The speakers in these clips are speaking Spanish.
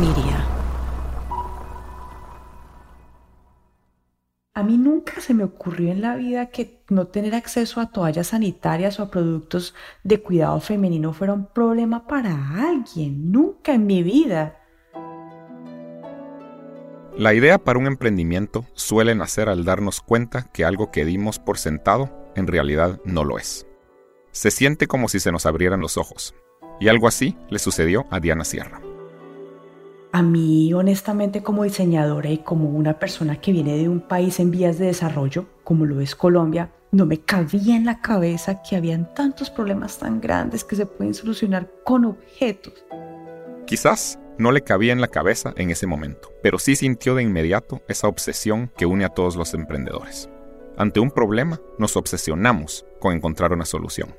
Media. A mí nunca se me ocurrió en la vida que no tener acceso a toallas sanitarias o a productos de cuidado femenino fuera un problema para alguien. Nunca en mi vida. La idea para un emprendimiento suele nacer al darnos cuenta que algo que dimos por sentado en realidad no lo es. Se siente como si se nos abrieran los ojos. Y algo así le sucedió a Diana Sierra. A mí, honestamente, como diseñadora y como una persona que viene de un país en vías de desarrollo, como lo es Colombia, no me cabía en la cabeza que habían tantos problemas tan grandes que se pueden solucionar con objetos. Quizás no le cabía en la cabeza en ese momento, pero sí sintió de inmediato esa obsesión que une a todos los emprendedores. Ante un problema, nos obsesionamos con encontrar una solución.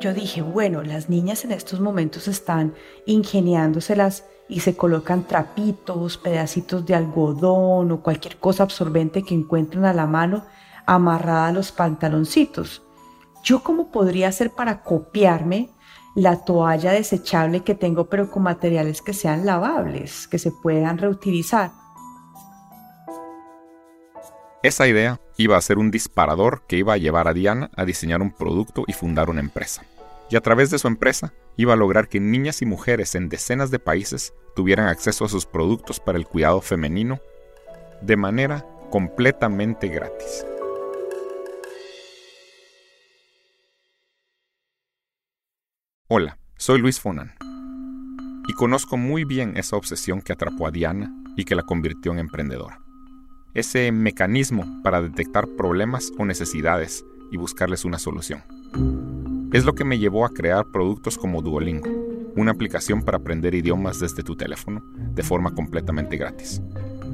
Yo dije, bueno, las niñas en estos momentos están ingeniándoselas y se colocan trapitos, pedacitos de algodón o cualquier cosa absorbente que encuentren a la mano amarrada a los pantaloncitos. ¿Yo cómo podría hacer para copiarme la toalla desechable que tengo, pero con materiales que sean lavables, que se puedan reutilizar. Esa idea iba a ser un disparador que iba a llevar a Diana a diseñar un producto y fundar una empresa. Y a través de su empresa iba a lograr que niñas y mujeres en decenas de países tuvieran acceso a sus productos para el cuidado femenino de manera completamente gratis. Hola, soy Luis Fonan y conozco muy bien esa obsesión que atrapó a Diana y que la convirtió en emprendedora. Ese mecanismo para detectar problemas o necesidades y buscarles una solución. Es lo que me llevó a crear productos como Duolingo, una aplicación para aprender idiomas desde tu teléfono de forma completamente gratis.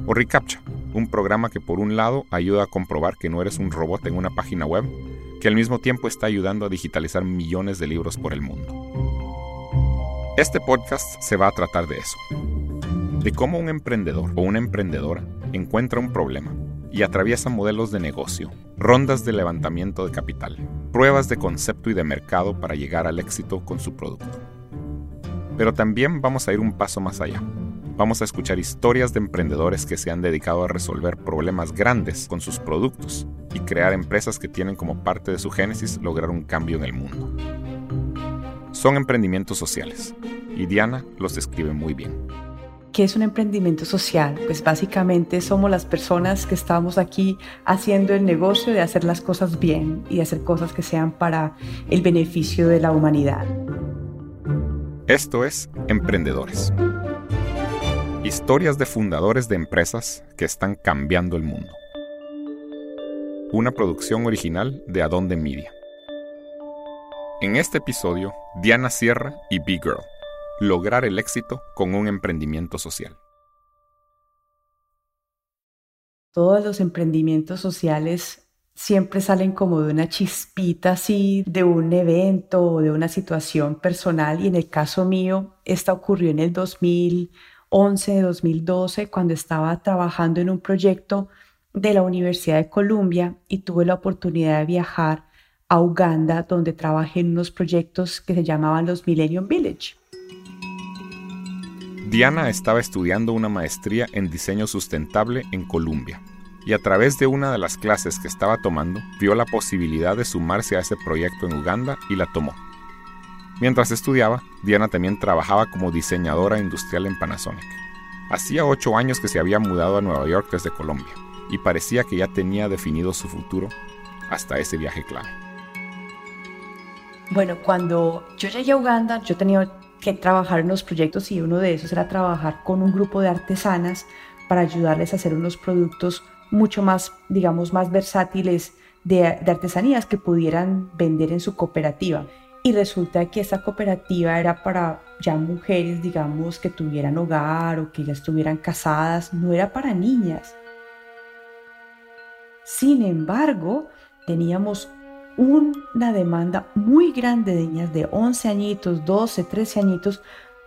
O ReCAPTCHA, un programa que por un lado ayuda a comprobar que no eres un robot en una página web, que al mismo tiempo está ayudando a digitalizar millones de libros por el mundo. Este podcast se va a tratar de eso, de cómo un emprendedor o una emprendedora encuentra un problema y atraviesa modelos de negocio, rondas de levantamiento de capital, pruebas de concepto y de mercado para llegar al éxito con su producto. Pero también vamos a ir un paso más allá. Vamos a escuchar historias de emprendedores que se han dedicado a resolver problemas grandes con sus productos y crear empresas que tienen como parte de su génesis lograr un cambio en el mundo. Son emprendimientos sociales y Diana los describe muy bien. ¿Qué es un emprendimiento social? Pues básicamente somos las personas que estamos aquí haciendo el negocio de hacer las cosas bien y hacer cosas que sean para el beneficio de la humanidad. Esto es Emprendedores. Historias de fundadores de empresas que están cambiando el mundo. Una producción original de Adonde Media. En este episodio, Diana Sierra y Big Girl. Lograr el éxito con un emprendimiento social. Todos los emprendimientos sociales siempre salen como de una chispita así, de un evento o de una situación personal. Y en el caso mío, esta ocurrió en el 2011, 2012, cuando estaba trabajando en un proyecto de la Universidad de Columbia y tuve la oportunidad de viajar a Uganda, donde trabajé en unos proyectos que se llamaban los Millennium Village. Diana estaba estudiando una maestría en diseño sustentable en Columbia y a través de una de las clases que estaba tomando vio la posibilidad de sumarse a ese proyecto en Uganda y la tomó. Mientras estudiaba, Diana también trabajaba como diseñadora industrial en Panasonic. Hacía ocho años que se había mudado a Nueva York desde Colombia y parecía que ya tenía definido su futuro hasta ese viaje clave. Bueno, cuando yo llegué a Uganda, yo tenía que trabajar en los proyectos y uno de esos era trabajar con un grupo de artesanas para ayudarles a hacer unos productos mucho más, digamos, más versátiles de, artesanías que pudieran vender en su cooperativa. Y resulta que esta cooperativa era para ya mujeres, digamos, que tuvieran hogar o que ya estuvieran casadas, no era para niñas. Sin embargo, teníamos una demanda muy grande de niñas de 11 añitos, 12, 13 añitos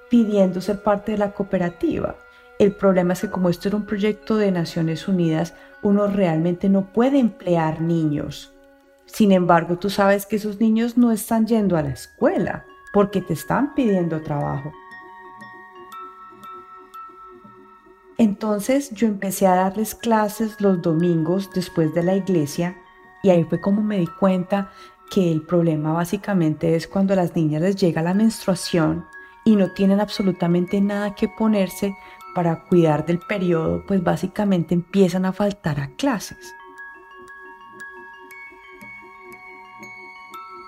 pidiendo ser parte de la cooperativa. El problema es que como esto era un proyecto de Naciones Unidas, uno realmente no puede emplear niños. Sin embargo, tú sabes que esos niños no están yendo a la escuela porque te están pidiendo trabajo. Entonces yo empecé a darles clases los domingos después de la iglesia y ahí fue como me di cuenta que el problema básicamente es cuando a las niñas les llega la menstruación y no tienen absolutamente nada que ponerse para cuidar del periodo, pues básicamente empiezan a faltar a clases.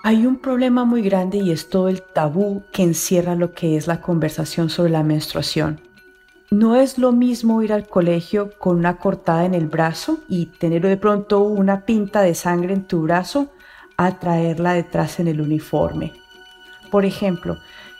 Hay un problema muy grande y es todo el tabú que encierra lo que es la conversación sobre la menstruación. No es lo mismo ir al colegio con una cortada en el brazo y tener de pronto una pinta de sangre en tu brazo a traerla detrás en el uniforme. Por ejemplo,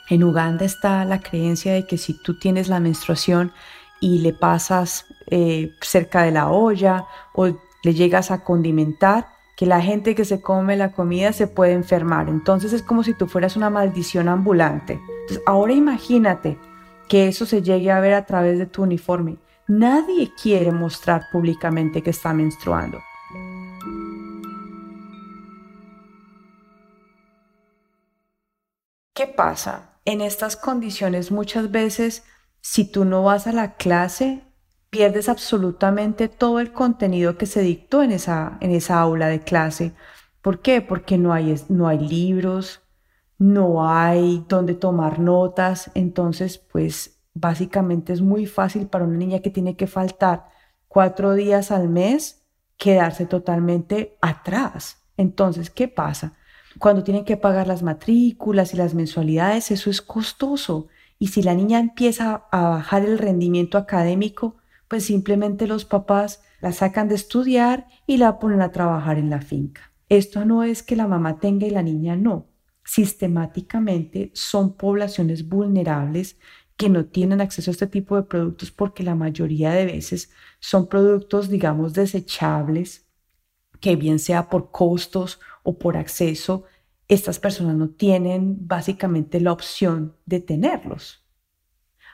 en Uganda está la creencia de que si tú tienes la menstruación y le pasas eh, cerca de la olla o le llegas a condimentar, que la gente que se come la comida se puede enfermar. Entonces es como si tú fueras una maldición ambulante. Entonces ahora imagínate que eso se llegue a ver a través de tu uniforme. Nadie quiere mostrar públicamente que está menstruando. ¿Qué pasa? En estas condiciones muchas veces, si tú no vas a la clase, pierdes absolutamente todo el contenido que se dictó en esa, en esa aula de clase. ¿Por qué? Porque no hay, no hay libros, no hay donde tomar notas, entonces pues básicamente es muy fácil para una niña que tiene que faltar cuatro días al mes quedarse totalmente atrás. Entonces, ¿qué pasa? Cuando tienen que pagar las matrículas y las mensualidades, eso es costoso. Y si la niña empieza a bajar el rendimiento académico, pues simplemente los papás la sacan de estudiar y la ponen a trabajar en la finca. Esto no es que la mamá tenga y la niña no. Sistemáticamente son poblaciones vulnerables que no tienen acceso a este tipo de productos porque la mayoría de veces son productos, digamos, desechables, que bien sea por costos o por acceso, estas personas no tienen básicamente la opción de tenerlos.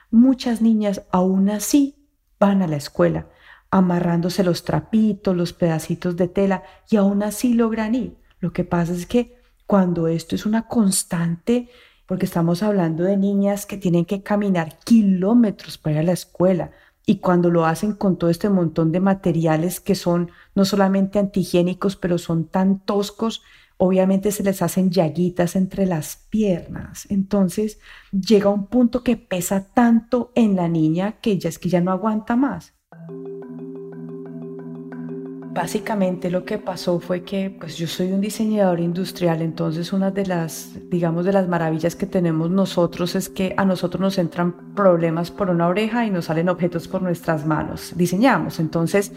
Muchas niñas aún así van a la escuela, amarrándose los trapitos, los pedacitos de tela y aún así logran ir. Lo que pasa es que cuando esto es una constante, porque estamos hablando de niñas que tienen que caminar kilómetros para ir a la escuela, y cuando lo hacen con todo este montón de materiales que son no solamente antihigiénicos, pero son tan toscos obviamente se les hacen llaguitas entre las piernas. Entonces llega un punto que pesa tanto en la niña que ya es que ya no aguanta más. Básicamente lo que pasó fue que pues yo soy un diseñador industrial, entonces una de las, digamos, de las maravillas que tenemos nosotros es que a nosotros nos entran problemas por una oreja y nos salen objetos por nuestras manos. Diseñamos, entonces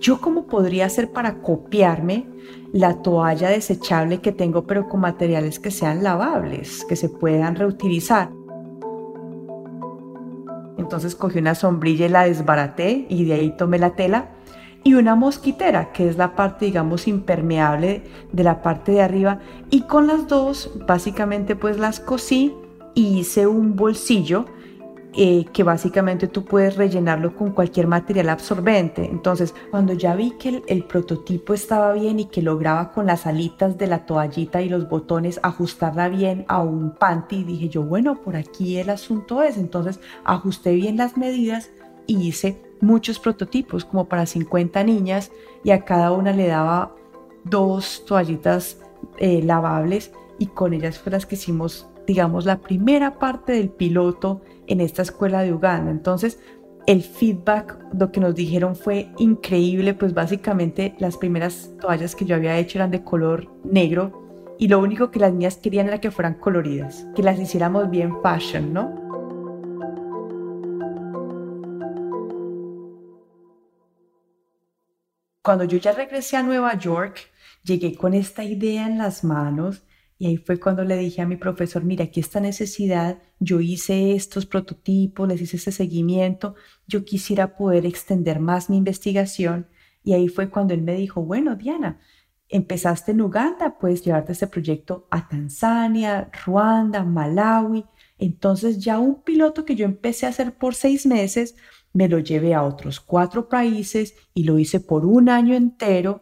¿Yo cómo podría hacer para copiarme la toalla desechable que tengo pero con materiales que sean lavables, que se puedan reutilizar? Entonces cogí una sombrilla y la desbaraté y de ahí tomé la tela y una mosquitera, que es la parte, digamos, impermeable de la parte de arriba. Y con las dos, básicamente, pues las cosí y hice un bolsillo eh, que básicamente tú puedes rellenarlo con cualquier material absorbente. Entonces, cuando ya vi que el, prototipo estaba bien y que lograba con las alitas de la toallita y los botones ajustarla bien a un panty, dije yo, bueno, por aquí el asunto es. Entonces, ajusté bien las medidas y hice muchos prototipos, como para 50 niñas, y a cada una le daba dos toallitas eh, lavables y con ellas fue las que hicimos, digamos, la primera parte del piloto en esta escuela de Uganda. Entonces, el feedback, lo que nos dijeron fue increíble, pues básicamente las primeras toallas que yo había hecho eran de color negro y lo único que las niñas querían era que fueran coloridas, que las hiciéramos bien fashion, ¿no? Cuando yo ya regresé a Nueva York, llegué con esta idea en las manos y ahí fue cuando le dije a mi profesor, mira, aquí esta necesidad, yo hice estos prototipos, les hice ese seguimiento, yo quisiera poder extender más mi investigación. Y ahí fue cuando él me dijo, bueno, Diana, empezaste en Uganda, puedes llevarte este proyecto a Tanzania, Ruanda, Malawi. Entonces ya un piloto que yo empecé a hacer por seis meses, me lo llevé a otros cuatro países y lo hice por un año entero.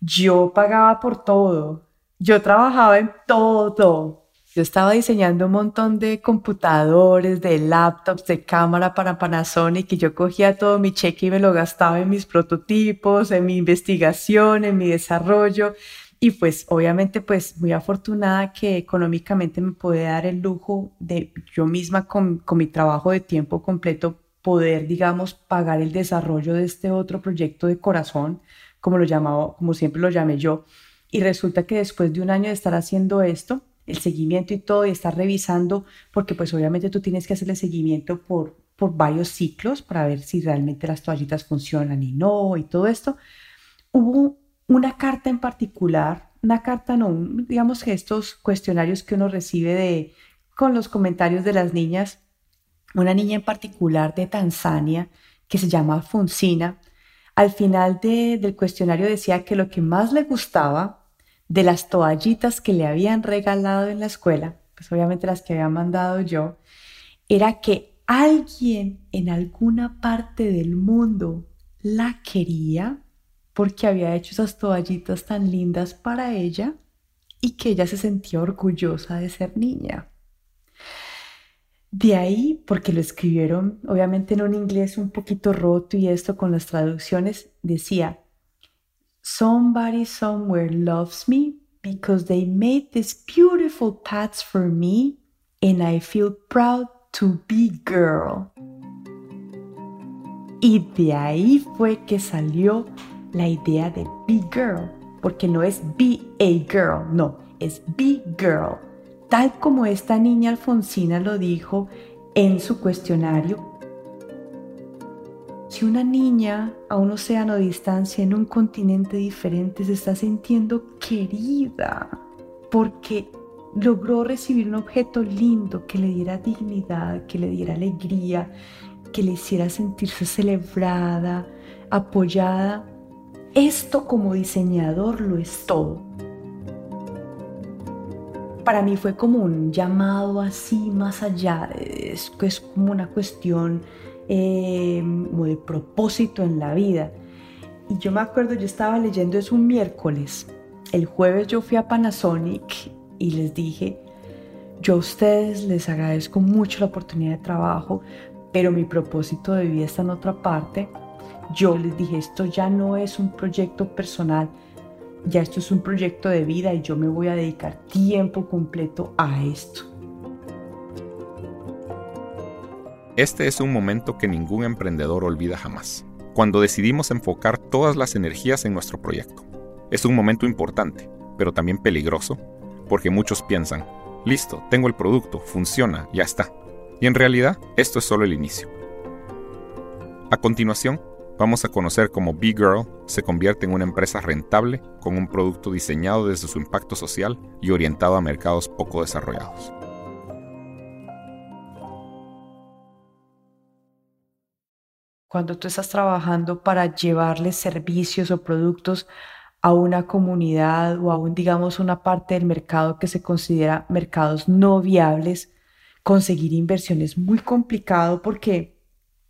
Yo pagaba por todo, yo trabajaba en todo. Yo estaba diseñando un montón de computadores, de laptops, de cámara para Panasonic y yo cogía todo mi cheque y me lo gastaba en mis prototipos, en mi investigación, en mi desarrollo. Y pues obviamente pues muy afortunada que económicamente me pude dar el lujo de yo misma con, con mi trabajo de tiempo completo poder, digamos, pagar el desarrollo de este otro proyecto de corazón, como lo llamaba, como siempre lo llamé yo. Y resulta que después de un año de estar haciendo esto, el seguimiento y todo, y estar revisando, porque pues obviamente tú tienes que hacerle seguimiento por, por varios ciclos para ver si realmente las toallitas funcionan y no, y todo esto. Hubo una carta en particular, una carta no, digamos que estos cuestionarios que uno recibe de, con los comentarios de las niñas, una niña en particular de Tanzania que se llama Fonsina, al final del cuestionario decía que lo que más le gustaba de las toallitas que le habían regalado en la escuela, pues obviamente las que había mandado yo, era que alguien en alguna parte del mundo la quería porque había hecho esas toallitas tan lindas para ella y que ella se sentía orgullosa de ser niña. De ahí, porque lo escribieron obviamente en un inglés un poquito roto y esto con las traducciones, decía, Somebody somewhere loves me because they made these beautiful pads for me and I feel proud to be girl. Y de ahí fue que salió la idea de be girl, porque no es be a girl, no, es be girl tal como esta niña Alfonsina lo dijo en su cuestionario. Si una niña a un océano de distancia en un continente diferente se está sintiendo querida porque logró recibir un objeto lindo que le diera dignidad, que le diera alegría, que le hiciera sentirse celebrada, apoyada, esto como diseñador lo es todo para mí fue como un llamado así más allá, es, es como una cuestión eh, de propósito en la vida. Y yo me acuerdo, yo estaba leyendo es un miércoles, el jueves yo fui a Panasonic y les dije, yo a ustedes les agradezco mucho la oportunidad de trabajo, pero mi propósito de vida está en otra parte. Yo les dije, esto ya no es un proyecto personal, ya esto es un proyecto de vida y yo me voy a dedicar tiempo completo a esto. Este es un momento que ningún emprendedor olvida jamás, cuando decidimos enfocar todas las energías en nuestro proyecto. Es un momento importante, pero también peligroso, porque muchos piensan, listo, tengo el producto, funciona, ya está. Y en realidad, esto es solo el inicio. A continuación, Vamos a conocer cómo B-Girl se convierte en una empresa rentable con un producto diseñado desde su impacto social y orientado a mercados poco desarrollados. Cuando tú estás trabajando para llevarle servicios o productos a una comunidad o a un, digamos, una parte del mercado que se considera mercados no viables, conseguir inversión es muy complicado porque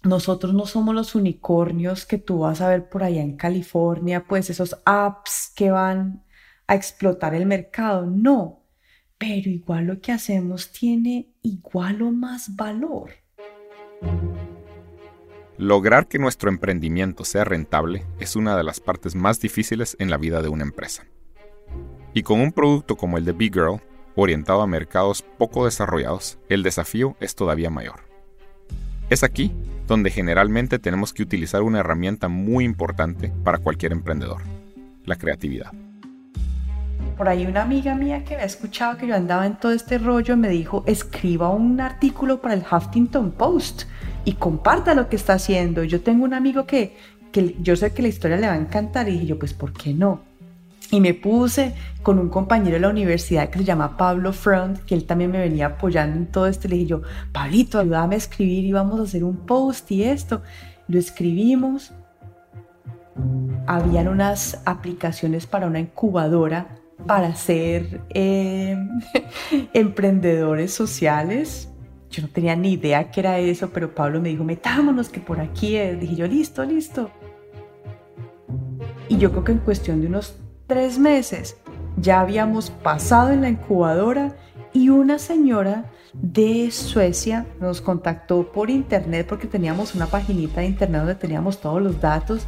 nosotros no somos los unicornios que tú vas a ver por allá en California, pues esos apps que van a explotar el mercado, no, pero igual lo que hacemos tiene igual o más valor. Lograr que nuestro emprendimiento sea rentable es una de las partes más difíciles en la vida de una empresa. Y con un producto como el de Big Girl, orientado a mercados poco desarrollados, el desafío es todavía mayor. Es aquí donde generalmente tenemos que utilizar una herramienta muy importante para cualquier emprendedor, la creatividad. Por ahí una amiga mía que me ha escuchado que yo andaba en todo este rollo me dijo, escriba un artículo para el Huffington Post y comparta lo que está haciendo. Yo tengo un amigo que, que yo sé que la historia le va a encantar y dije yo, pues ¿por qué no? Y me puse con un compañero de la universidad que se llama Pablo Front, que él también me venía apoyando en todo esto. Le dije yo, Pablito, ayúdame a escribir y vamos a hacer un post y esto. Lo escribimos. Habían unas aplicaciones para una incubadora para ser eh, emprendedores sociales. Yo no tenía ni idea qué era eso, pero Pablo me dijo, metámonos que por aquí es. Dije yo, listo, listo. Y yo creo que en cuestión de unos tres meses ya habíamos pasado en la incubadora y una señora de Suecia nos contactó por internet porque teníamos una paginita de internet donde teníamos todos los datos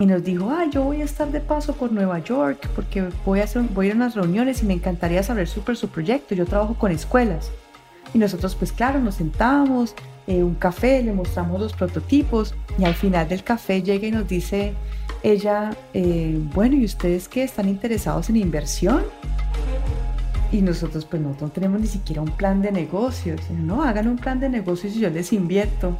y nos dijo, ah, yo voy a estar de paso por Nueva York porque voy a, hacer, voy a ir a unas reuniones y me encantaría saber súper su proyecto. Yo trabajo con escuelas. Y nosotros, pues claro, nos sentamos, eh, un café, le mostramos los prototipos y al final del café llega y nos dice ella, eh, bueno, ¿y ustedes qué? ¿Están interesados en inversión? Y nosotros, pues no tenemos ni siquiera un plan de negocios. No, hagan un plan de negocios y yo les invierto.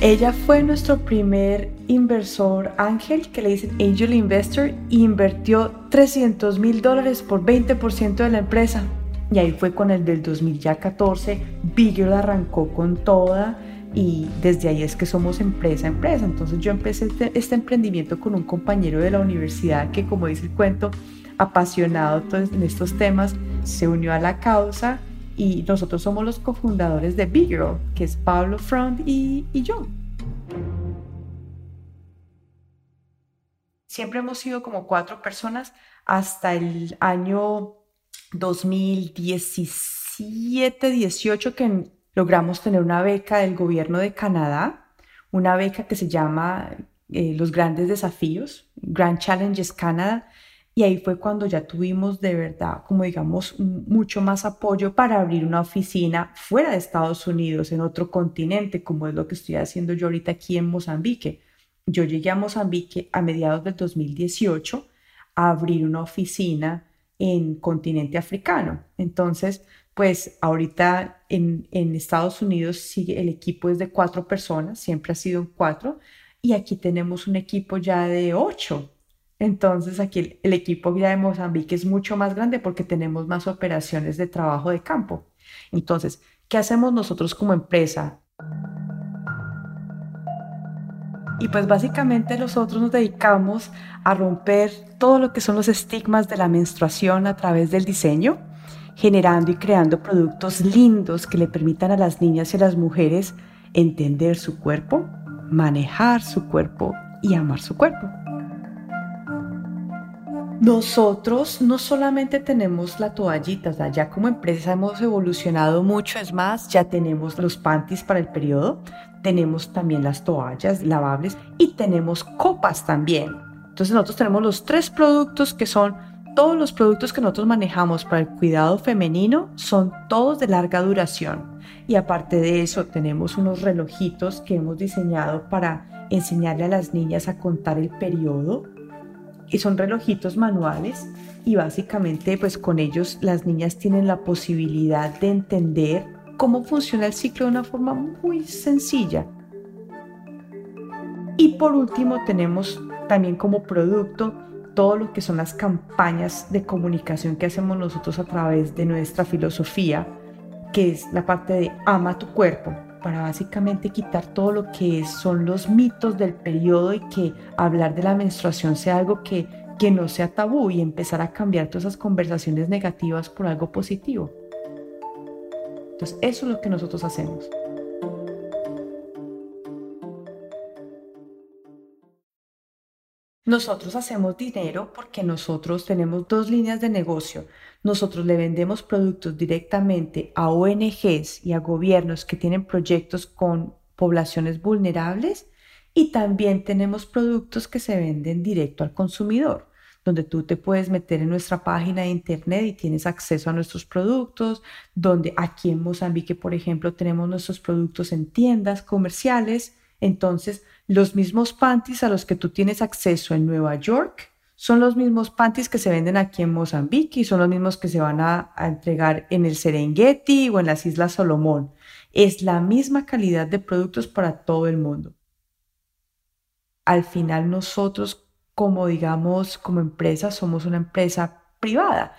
Ella fue nuestro primer inversor ángel, que le dicen angel investor, e invirtió 300 mil dólares por 20% de la empresa. Y ahí fue con el del 2014, Bigger arrancó con toda y desde ahí es que somos empresa empresa. Entonces yo empecé este, este, emprendimiento con un compañero de la universidad que, como dice el cuento, apasionado en estos temas, se unió a la causa y nosotros somos los cofundadores de Big Girl, que es Pablo Front y, y yo. Siempre hemos sido como cuatro personas hasta el año 2017-18 que logramos tener una beca del gobierno de Canadá, una beca que se llama eh, Los Grandes Desafíos, Grand Challenges Canada, y ahí fue cuando ya tuvimos de verdad, como digamos, mucho más apoyo para abrir una oficina fuera de Estados Unidos, en otro continente, como es lo que estoy haciendo yo ahorita aquí en Mozambique. Yo llegué a Mozambique a mediados del 2018 a abrir una oficina en continente africano. Entonces, pues ahorita en, en Estados Unidos sigue, el equipo es de cuatro personas, siempre ha sido cuatro, y aquí tenemos un equipo ya de ocho entonces aquí el, equipo ya de Mozambique es mucho más grande porque tenemos más operaciones de trabajo de campo. Entonces, ¿qué hacemos nosotros como empresa? Y pues básicamente nosotros nos dedicamos a romper todo lo que son los estigmas de la menstruación a través del diseño, generando y creando productos lindos que le permitan a las niñas y a las mujeres entender su cuerpo, manejar su cuerpo y amar su cuerpo. Nosotros no solamente tenemos la toallita, ya como empresa hemos evolucionado mucho, es más, ya tenemos los panties para el periodo, tenemos también las toallas lavables y tenemos copas también. Entonces nosotros tenemos los tres productos que son todos los productos que nosotros manejamos para el cuidado femenino son todos de larga duración. Y aparte de eso, tenemos unos relojitos que hemos diseñado para enseñarle a las niñas a contar el periodo y son relojitos manuales y básicamente pues con ellos las niñas tienen la posibilidad de entender cómo funciona el ciclo de una forma muy sencilla. Y por último tenemos también como producto todo lo que son las campañas de comunicación que hacemos nosotros a través de nuestra filosofía, que es la parte de ama tu cuerpo, para básicamente quitar todo lo que son los mitos del periodo y que hablar de la menstruación sea algo que, que no sea tabú y empezar a cambiar todas esas conversaciones negativas por algo positivo. Entonces, eso es lo que nosotros hacemos. Nosotros hacemos dinero porque nosotros tenemos dos líneas de negocio. Nosotros le vendemos productos directamente a ONGs y a gobiernos que tienen proyectos con poblaciones vulnerables y también tenemos productos que se venden directo al consumidor, donde tú te puedes meter en nuestra página de internet y tienes acceso a nuestros productos, donde aquí en Mozambique, por ejemplo, tenemos nuestros productos en tiendas comerciales. Entonces, los mismos panties a los que tú tienes acceso en Nueva York son los mismos panties que se venden aquí en Mozambique y son los mismos que se van a, entregar en el Serengeti o en las Islas Solomón. Es la misma calidad de productos para todo el mundo. Al final nosotros, como digamos, como empresa, somos una empresa privada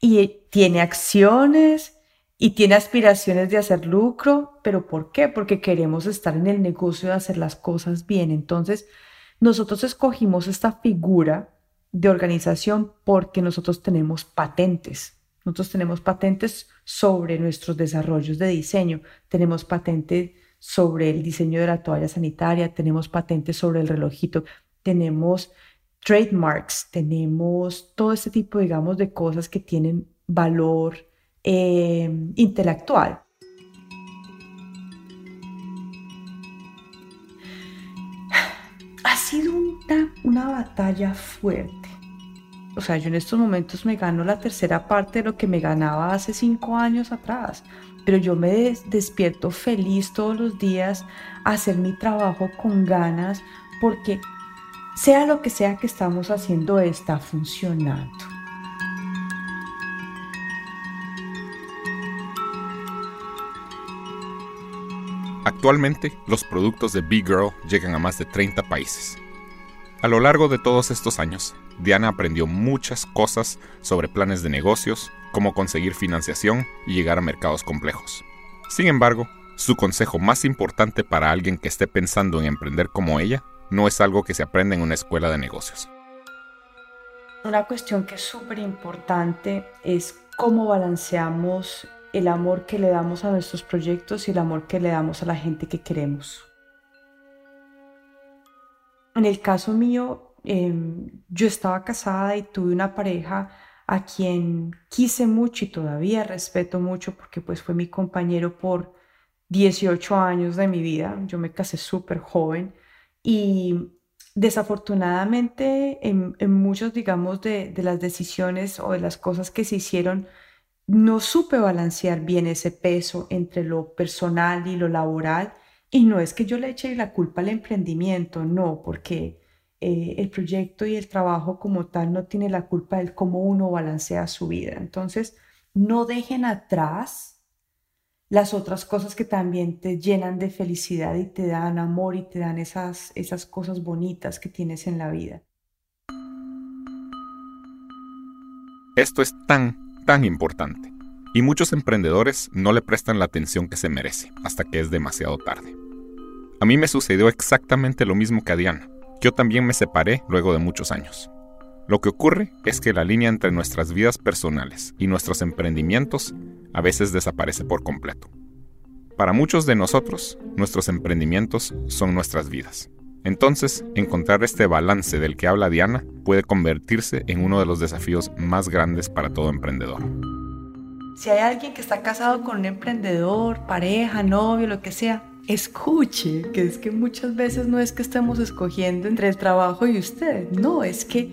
y tiene acciones, y tiene aspiraciones de hacer lucro, pero ¿por qué? Porque queremos estar en el negocio de hacer las cosas bien. Entonces, nosotros escogimos esta figura de organización porque nosotros tenemos patentes. Nosotros tenemos patentes sobre nuestros desarrollos de diseño, tenemos patentes sobre el diseño de la toalla sanitaria, tenemos patentes sobre el relojito, tenemos trademarks, tenemos todo este tipo, digamos, de cosas que tienen valor eh, intelectual. Ha sido una, una batalla fuerte. O sea, yo en estos momentos me gano la tercera parte de lo que me ganaba hace cinco años atrás pero yo me despierto feliz todos los días a hacer mi trabajo con ganas porque sea lo que sea que estamos haciendo está funcionando. Actualmente, los productos de Big Girl llegan a más de 30 países. A lo largo de todos estos años, Diana aprendió muchas cosas sobre planes de negocios, cómo conseguir financiación y llegar a mercados complejos. Sin embargo, su consejo más importante para alguien que esté pensando en emprender como ella no es algo que se aprende en una escuela de negocios. Una cuestión que es súper importante es cómo balanceamos el amor que le damos a nuestros proyectos y el amor que le damos a la gente que queremos. En el caso mío, em, yo estaba casada y tuve una pareja a quien quise mucho y todavía respeto mucho porque pues fue mi compañero por 18 años de mi vida. Yo me casé súper joven y desafortunadamente en, muchos, digamos, de, de, las decisiones o de las cosas que se hicieron, no supe balancear bien ese peso entre lo personal y lo laboral. Y no es que yo le eche la culpa al emprendimiento, no, porque eh, el proyecto y el trabajo como tal no tiene la culpa del cómo uno balancea su vida. Entonces, no dejen atrás las otras cosas que también te llenan de felicidad y te dan amor y te dan esas, esas cosas bonitas que tienes en la vida. Esto es tan, tan importante. Y muchos emprendedores no le prestan la atención que se merece hasta que es demasiado tarde. A mí me sucedió exactamente lo mismo que a Diana. Yo también me separé luego de muchos años. Lo que ocurre es que la línea entre nuestras vidas personales y nuestros emprendimientos a veces desaparece por completo. Para muchos de nosotros, nuestros emprendimientos son nuestras vidas. Entonces, encontrar este balance del que habla Diana puede convertirse en uno de los desafíos más grandes para todo emprendedor. Si hay alguien que está casado con un emprendedor, pareja, novio, lo que sea, escuche, que es que muchas veces no es que estemos escogiendo entre el trabajo y usted, no, es que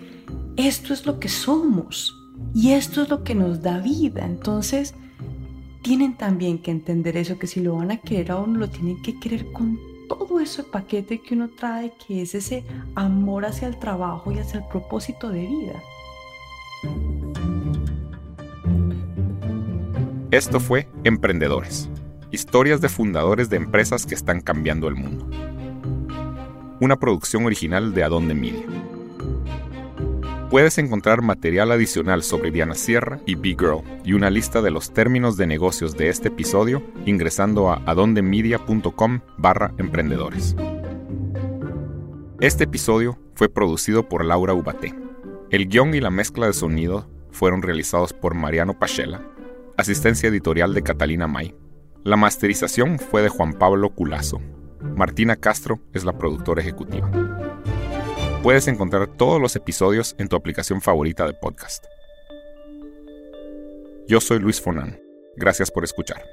esto es lo que somos y esto es lo que nos da vida. Entonces, tienen también que entender eso, que si lo van a querer a uno, lo tienen que querer con todo ese paquete que uno trae, que es ese amor hacia el trabajo y hacia el propósito de vida. Esto fue Emprendedores Historias de fundadores de empresas que están cambiando el mundo. Una producción original de Adonde Media. Puedes encontrar material adicional sobre Diana Sierra y Big Girl y una lista de los términos de negocios de este episodio ingresando a adondemedia.com barra emprendedores. Este episodio fue producido por Laura Ubate. El guion y la mezcla de sonido fueron realizados por Mariano Pachela, asistencia editorial de Catalina May la masterización fue de Juan Pablo Culazo. Martina Castro es la productora ejecutiva. Puedes encontrar todos los episodios en tu aplicación favorita de podcast. Yo soy Luis Fonan. Gracias por escuchar.